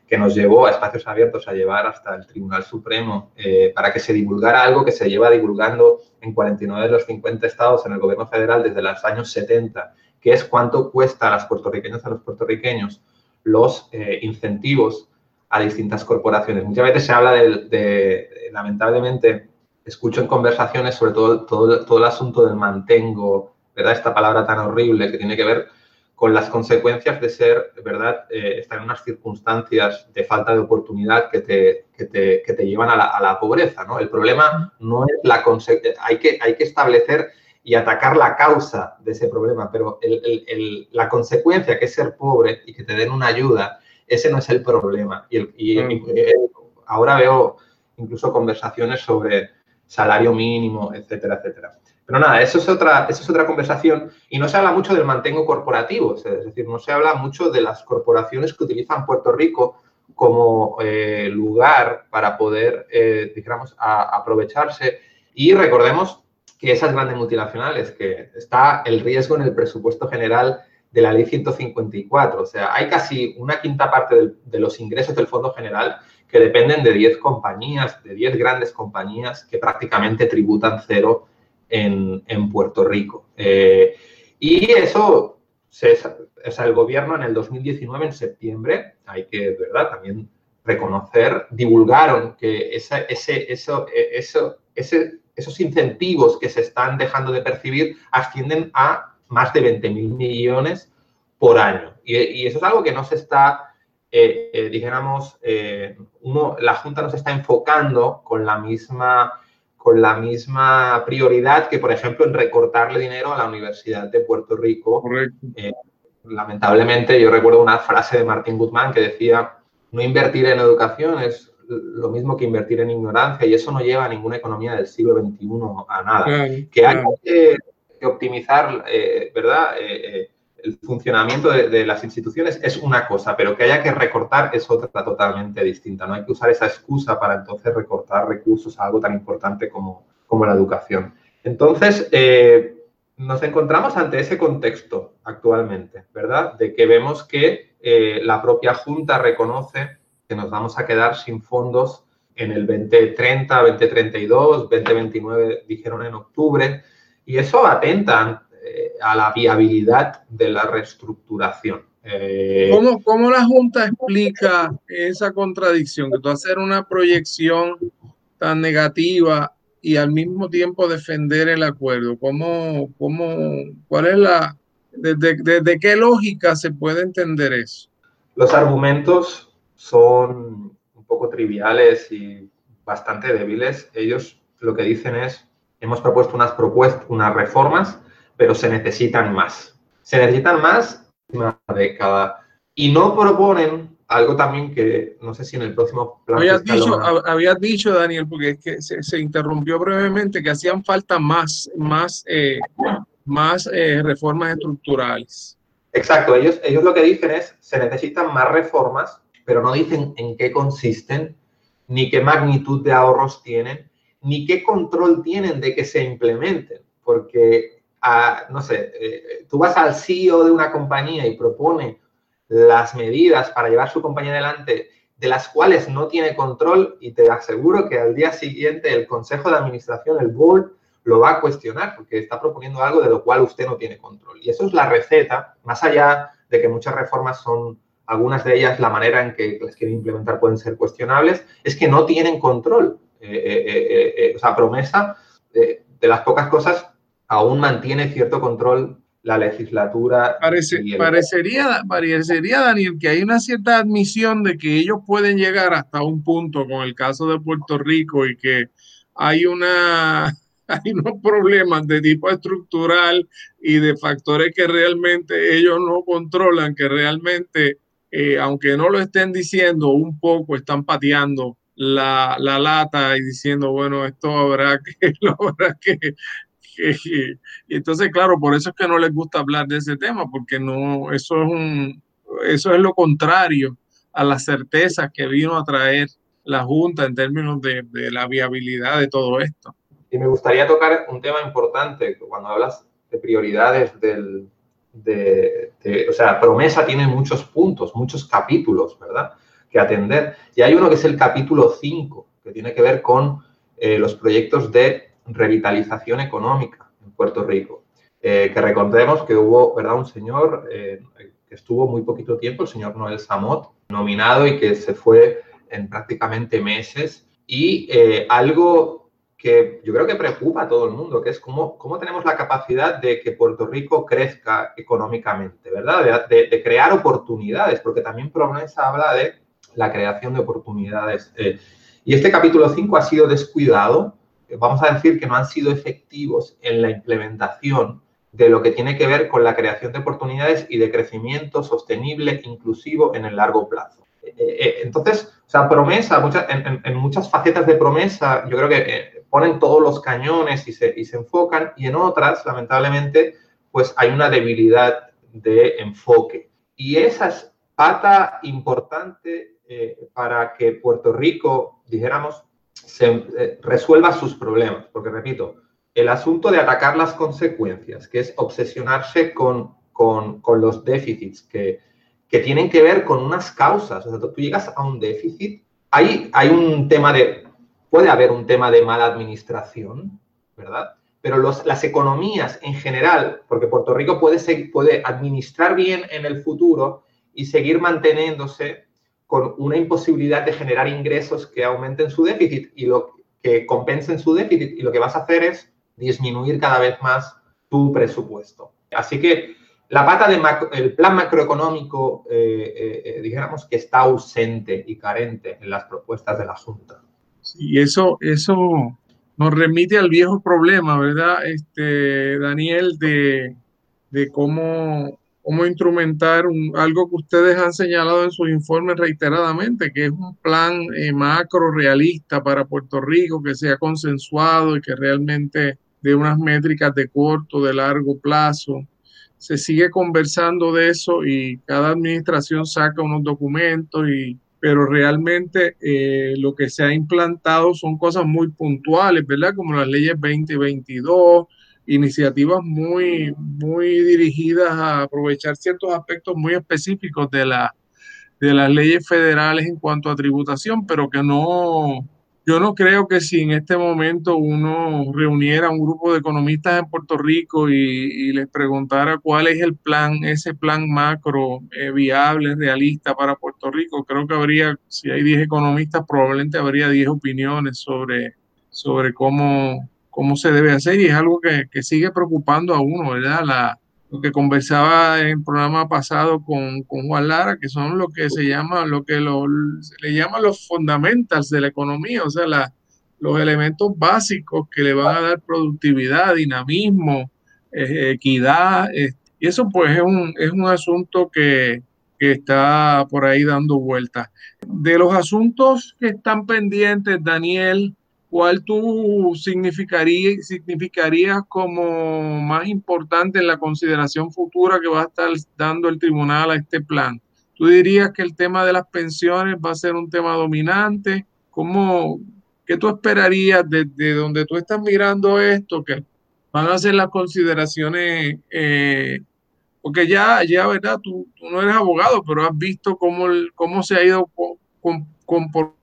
que nos llevó a espacios abiertos a llevar hasta el Tribunal Supremo eh, para que se divulgara algo que se lleva divulgando en 49 de los 50 estados en el gobierno federal desde los años 70, que es cuánto cuesta a las puertorriqueñas a los puertorriqueños los eh, incentivos a distintas corporaciones. Muchas veces se habla de, lamentablemente, escucho en conversaciones sobre todo, todo, todo el asunto del mantengo, ¿verdad? Esta palabra tan horrible que tiene que ver con las consecuencias de ser, ¿verdad?, eh, estar en unas circunstancias de falta de oportunidad que te, que te, que te llevan a la, a la, pobreza, ¿no? El problema no es la hay que hay que establecer y atacar la causa de ese problema, pero el, el, la consecuencia que es ser pobre y que te den una ayuda, ese no es el problema. Y, y, y ahora veo incluso conversaciones sobre salario mínimo, etcétera, etcétera. Pero nada, eso es, otra, eso es otra conversación y no se habla mucho del mantengo corporativo, es decir, no se habla mucho de las corporaciones que utilizan Puerto Rico como eh, lugar para poder, eh, digamos, aprovecharse. Y recordemos que esas grandes multinacionales, que está el riesgo en el presupuesto general de la ley 154, o sea, hay casi una quinta parte de, de los ingresos del Fondo General que dependen de 10 compañías, de 10 grandes compañías que prácticamente tributan cero en, Puerto Rico. Eh, y eso, se, el gobierno en el 2019, en septiembre, hay que, ¿verdad?, también reconocer, divulgaron que ese, eso, eso, ese, esos incentivos que se están dejando de percibir ascienden a más de 20 mil millones por año. Y, eso es algo que no se está, eh, eh, dijéramos, la Junta no se está enfocando con la misma con la misma prioridad que, por ejemplo, en recortarle dinero a la Universidad de Puerto Rico. Eh, lamentablemente, yo recuerdo una frase de Martín Guzmán que decía, no invertir en educación es lo mismo que invertir en ignorancia y eso no lleva a ninguna economía del siglo XXI a nada. que hay que, optimizar, eh, ¿verdad? Eh, el funcionamiento de, las instituciones es una cosa, pero que haya que recortar es otra totalmente distinta. No hay que usar esa excusa para entonces recortar recursos a algo tan importante como, como la educación. Entonces, eh, nos encontramos ante ese contexto actualmente, ¿verdad? De que vemos que eh, la propia Junta reconoce que nos vamos a quedar sin fondos en el 2030, 2032, 2029, dijeron en octubre, y eso atenta a la viabilidad de la reestructuración. Eh, ¿Cómo, ¿Cómo, la Junta explica esa contradicción? Que tú hacer una proyección tan negativa y al mismo tiempo defender el acuerdo. ¿Cómo, cómo, ¿Cuál es la, desde, desde qué lógica se puede entender eso? Los argumentos son un poco triviales y bastante débiles. Ellos lo que dicen es, hemos propuesto unas propuestas, unas reformas pero se necesitan más. Se necesitan más una década. Y no proponen algo también que no sé si en el próximo plan. Habías, dicho, habías dicho, Daniel, porque es que se, interrumpió brevemente, que hacían falta más, más, eh, más eh, reformas estructurales. Exacto, ellos, ellos lo que dicen es, se necesitan más reformas, pero no dicen en qué consisten, ni qué magnitud de ahorros tienen, ni qué control tienen de que se implementen, porque no sé, eh, tú vas al CEO de una compañía y propone las medidas para llevar su compañía adelante de las cuales no tiene control y te aseguro que al día siguiente el consejo de administración, el board, lo va a cuestionar porque está proponiendo algo de lo cual usted no tiene control. Y eso es la receta, más allá de que muchas reformas son, algunas de ellas, la manera en que las quieren implementar pueden ser cuestionables, es que no tienen control. Eh, eh, eh, o sea, promesa de las pocas cosas aún mantiene cierto control la legislatura. parecería, parecería, Daniel, que hay una cierta admisión de que ellos pueden llegar hasta un punto con el caso de Puerto Rico y que hay una [laughs] hay unos problemas de tipo estructural y de factores que realmente ellos no controlan, que realmente, eh, aunque no lo estén diciendo, un poco están pateando la, la, lata y diciendo, bueno, esto habrá que, [laughs] lo habrá que, [laughs] y entonces, claro, por eso es que no les gusta hablar de ese tema, porque no, eso es un, eso es lo contrario a las certezas que vino a traer la Junta en términos de, de la viabilidad de todo esto. Y me gustaría tocar un tema importante cuando hablas de prioridades del, de, o sea, promesa tiene muchos puntos, muchos capítulos, ¿verdad? Que atender. Y hay uno que es el capítulo 5, que tiene que ver con eh, los proyectos de revitalización económica en Puerto Rico. Eh, que recordemos que hubo, ¿verdad? Un señor eh, que estuvo muy poquito tiempo, el señor Noel Samot, nominado y que se fue en prácticamente meses. Y eh, algo que yo creo que preocupa a todo el mundo, que es cómo, cómo tenemos la capacidad de que Puerto Rico crezca económicamente, ¿verdad? De, crear oportunidades, porque también Promesa habla de la creación de oportunidades. y este capítulo 5 ha sido descuidado vamos a decir que no han sido efectivos en la implementación de lo que tiene que ver con la creación de oportunidades y de crecimiento sostenible, inclusivo en el largo plazo. Eh, eh, entonces, o sea, promesa, en, muchas facetas de promesa, yo creo que eh, ponen todos los cañones y se, y se enfocan, y en otras, lamentablemente, pues hay una debilidad de enfoque. Y esa es pata importante para que Puerto Rico, dijéramos, eh, resuelva sus problemas. Porque, repito, el asunto de atacar las consecuencias, que es obsesionarse con, con, con los déficits que, que, tienen que ver con unas causas. O sea, tú llegas a un déficit, hay, hay un tema de, puede haber un tema de mala administración, ¿verdad? Pero las economías en general, porque Puerto Rico puede, puede administrar bien en el futuro y seguir manteniéndose con una imposibilidad de generar ingresos que aumenten su déficit y lo que compensen su déficit y lo que vas a hacer es disminuir cada vez más tu presupuesto. Así que la pata del plan macroeconómico, eh, eh, eh, dijéramos que está ausente y carente en las propuestas de la Junta. Y eso, eso nos remite al viejo problema, ¿verdad, este, Daniel, de, de cómo cómo instrumentar algo que ustedes han señalado en sus informes reiteradamente, que es un plan eh, macro realista para Puerto Rico, que sea consensuado y que realmente dé unas métricas de corto, de largo plazo. Se sigue conversando de eso y cada administración saca unos documentos y pero realmente eh, lo que se ha implantado son cosas muy puntuales, ¿verdad? Como las leyes 2022, iniciativas muy, muy dirigidas a aprovechar ciertos aspectos muy específicos de, la, de las leyes federales en cuanto a tributación, pero que no, yo no creo que si en este momento uno reuniera un grupo de economistas en Puerto Rico y, les preguntara cuál es el plan, ese plan macro eh, viable, realista para Puerto Rico, creo que habría, si hay 10 economistas, probablemente habría 10 opiniones sobre, sobre cómo, cómo se debe hacer y es algo que, sigue preocupando a uno, ¿verdad? La, lo que conversaba en el programa pasado con, Juan Lara, que son lo que se llama, lo que lo, se le llama los fundamentals de la economía, o sea, la, los elementos básicos que le van a dar productividad, dinamismo, eh, equidad, eh, y eso pues es un, es un asunto que, que está por ahí dando vueltas. De los asuntos que están pendientes, Daniel, ¿cuál tú significaría, significarías como más importante en la consideración futura que va a estar dando el tribunal a este plan? ¿Tú dirías que el tema de las pensiones va a ser un tema dominante? ¿Cómo, ¿Qué tú esperarías desde donde tú estás mirando esto? Que van a hacer las consideraciones, eh, porque ya, ya, ¿verdad? Tú, no eres abogado, pero has visto cómo, cómo se ha ido comportando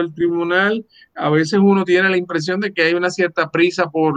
el tribunal. A veces uno tiene la impresión de que hay una cierta prisa por,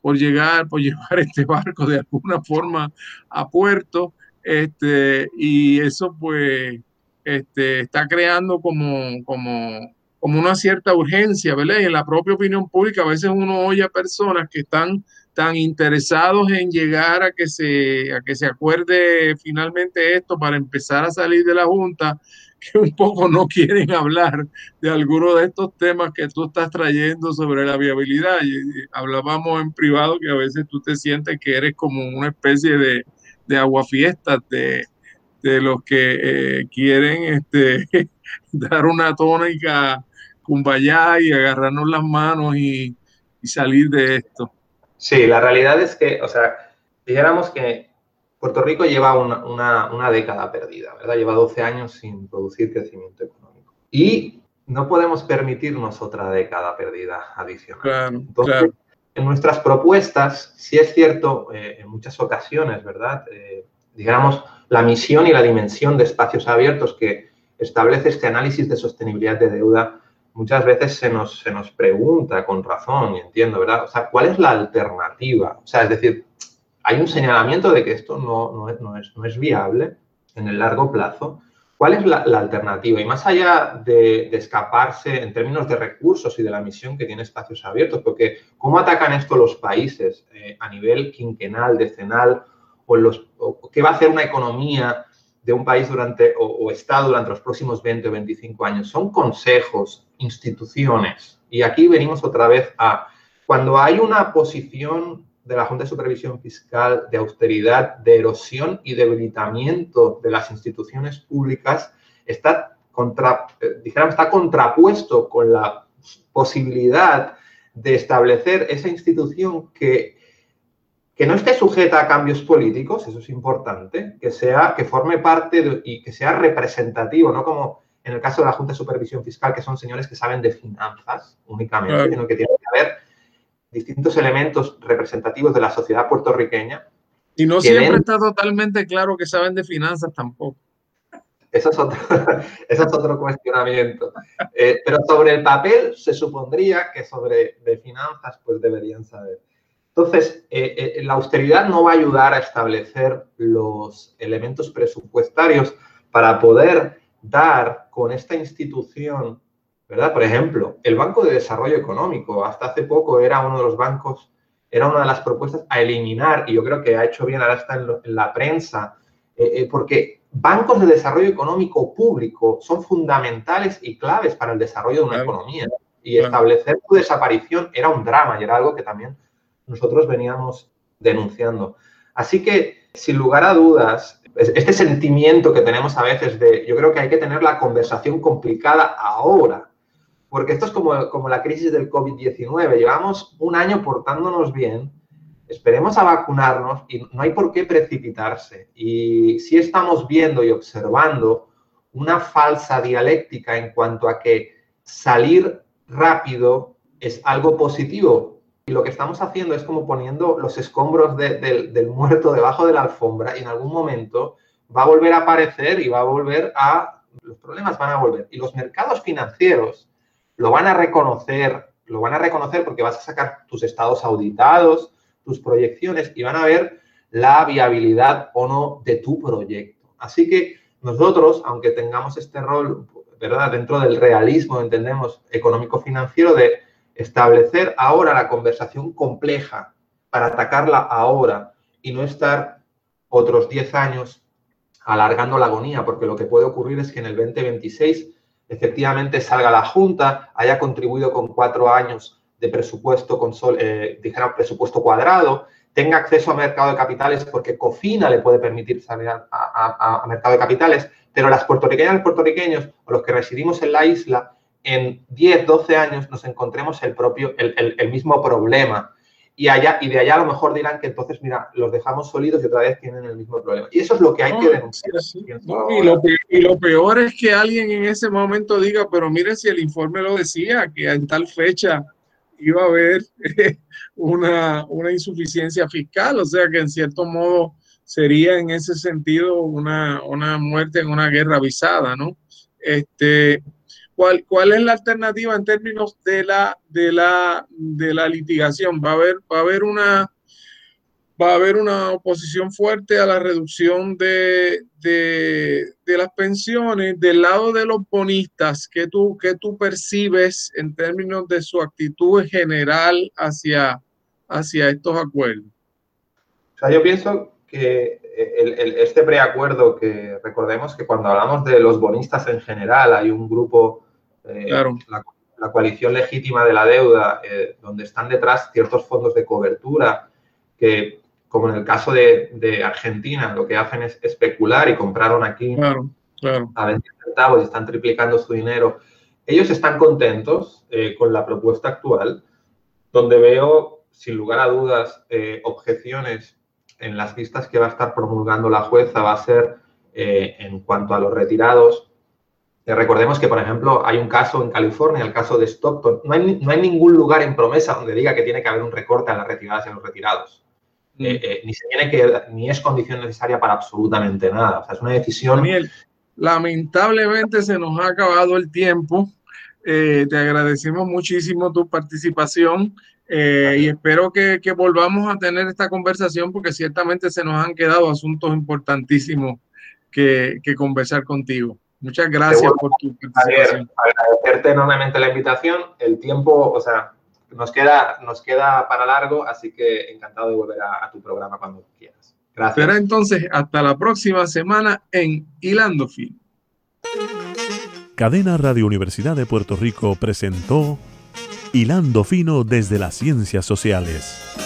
por llegar, por [laughs] llevar este barco de alguna forma a puerto, este, y eso pues este, está creando como, como como una cierta urgencia, ¿verdad? Y en la propia opinión pública a veces uno oye a personas que están tan interesados en llegar a que se, a que se acuerde finalmente esto para empezar a salir de la Junta, que un poco no quieren hablar de alguno de estos temas que tú estás trayendo sobre la viabilidad. Y, hablábamos en privado que a veces tú te sientes que eres como una especie de, de aguafiestas de, de los que eh, quieren este, [laughs] dar una tónica cumbaya y agarrarnos las manos y, salir de esto. Sí, la realidad es que, o sea, dijéramos que Puerto Rico lleva una, década perdida, ¿verdad? Lleva 12 años sin producir crecimiento económico. Y no podemos permitirnos otra década perdida adicional. Claro, Entonces, en nuestras propuestas, sí es cierto, eh, en muchas ocasiones, ¿verdad? Eh, digamos, la misión y la dimensión de espacios abiertos que establece este análisis de sostenibilidad de deuda muchas veces se nos, se nos pregunta con razón, y entiendo, ¿verdad? O sea, ¿cuál es la alternativa? O sea, es decir, hay un señalamiento de que esto no, no, es, no es, viable en el largo plazo. ¿Cuál es la, alternativa? Y más allá de, escaparse en términos de recursos y de la misión que tiene espacios abiertos, porque ¿cómo atacan esto los países eh, a nivel quinquenal, decenal, o, los, qué va a hacer una economía de un país durante o, Estado durante los próximos 20 o 25 años. Son consejos, instituciones. Y aquí venimos otra vez a cuando hay una posición de la Junta de Supervisión Fiscal de austeridad, de erosión y debilitamiento de las instituciones públicas, está, contra, eh, está contrapuesto con la posibilidad de establecer esa institución que que no esté sujeta a cambios políticos, eso es importante, que sea, que forme parte y que sea representativo, no como en el caso de la Junta de Supervisión Fiscal, que son señores que saben de finanzas únicamente, sino que tiene que haber distintos elementos representativos de la sociedad puertorriqueña. Y no siempre está totalmente claro que saben de finanzas tampoco. Eso es otro, [laughs] eso es otro cuestionamiento. Eh, pero sobre el papel se supondría que sobre de finanzas pues deberían saber. Entonces, eh, eh, la austeridad no va a ayudar a establecer los elementos presupuestarios para poder dar con esta institución, ¿verdad? Por ejemplo, el Banco de Desarrollo Económico, hasta hace poco era uno de los bancos, era una de las propuestas a eliminar, y yo creo que ha hecho bien, ahora está en, la prensa, eh, porque bancos de desarrollo económico público son fundamentales y claves para el desarrollo de una economía. Y establecer su desaparición era un drama y era algo que también nosotros veníamos denunciando. Así que, sin lugar a dudas, este sentimiento que tenemos a veces de, yo creo que hay que tener la conversación complicada ahora, porque esto es como, como la crisis del COVID-19. Llevamos un año portándonos bien, esperemos a vacunarnos y no hay por qué precipitarse. Y si estamos viendo y observando una falsa dialéctica en cuanto a que salir rápido es algo positivo, y lo que estamos haciendo es como poniendo los escombros del muerto debajo de la alfombra y en algún momento va a volver a aparecer y va a volver a... Los problemas van a volver. Y los mercados financieros lo van a reconocer, lo van a reconocer porque vas a sacar tus estados auditados, tus proyecciones y van a ver la viabilidad o no de tu proyecto. Así que nosotros, aunque tengamos este rol, ¿verdad? Dentro del realismo, entendemos, económico-financiero de establecer ahora la conversación compleja para atacarla ahora y no estar otros 10 años alargando la agonía, porque lo que puede ocurrir es que en el 2026 efectivamente salga la Junta, haya contribuido con cuatro años de presupuesto, con eh, presupuesto cuadrado, tenga acceso a mercado de capitales porque Cofina le puede permitir salir a, a mercado de capitales, pero las puertorriqueñas y puertorriqueños o los que residimos en la isla en 10, 12 años nos encontremos el, propio, el, mismo problema. Y, allá, y de allá a lo mejor dirán que entonces, mira, los dejamos sólidos y otra vez tienen el mismo problema. Y eso es lo que hay que denunciar. y, lo peor, es que alguien en ese momento diga, pero miren si el informe lo decía, que en tal fecha iba a haber [laughs] una, una insuficiencia fiscal, o sea que en cierto modo sería en ese sentido una, una muerte en una guerra avisada, ¿no? Este, ¿cuál, ¿Cuál es la alternativa en términos de la, de la, de la litigación? ¿Va a haber, va a haber una va a haber una oposición fuerte a la reducción de, las pensiones del lado de los bonistas. ¿Qué tú, qué tú percibes en términos de su actitud general hacia, hacia estos acuerdos? O sea, yo pienso que este preacuerdo, que recordemos que cuando hablamos de los bonistas en general, hay un grupo, eh, la, coalición legítima de la deuda, eh, donde están detrás ciertos fondos de cobertura que como en el caso de, Argentina, lo que hacen es especular y compraron aquí a 20 centavos y están triplicando su dinero. Ellos están contentos eh, con la propuesta actual, donde veo, sin lugar a dudas, eh, objeciones en las vistas que va a estar promulgando la jueza, va a ser eh, en cuanto a los retirados. Recordemos que, por ejemplo, hay un caso en California, el caso de Stockton. No hay, no hay ningún lugar en promesa donde diga que tiene que haber un recorte a las retiradas y a los retirados. Eh, eh, ni se tiene que, ni es condición necesaria para absolutamente nada. O sea, es una decisión. Daniel, lamentablemente se nos ha acabado el tiempo. Eh, te agradecemos muchísimo tu participación y espero que, que, volvamos a tener esta conversación porque ciertamente se nos han quedado asuntos importantísimos que, que conversar contigo. Muchas gracias por tu participación. agradecerte enormemente la invitación. El tiempo, o sea, nos queda, nos queda para largo, así que encantado de volver a, tu programa cuando quieras. Gracias. Será entonces hasta la próxima semana en Hilando Fino. Cadena Radio Universidad de Puerto Rico presentó Hilando Fino desde las Ciencias Sociales.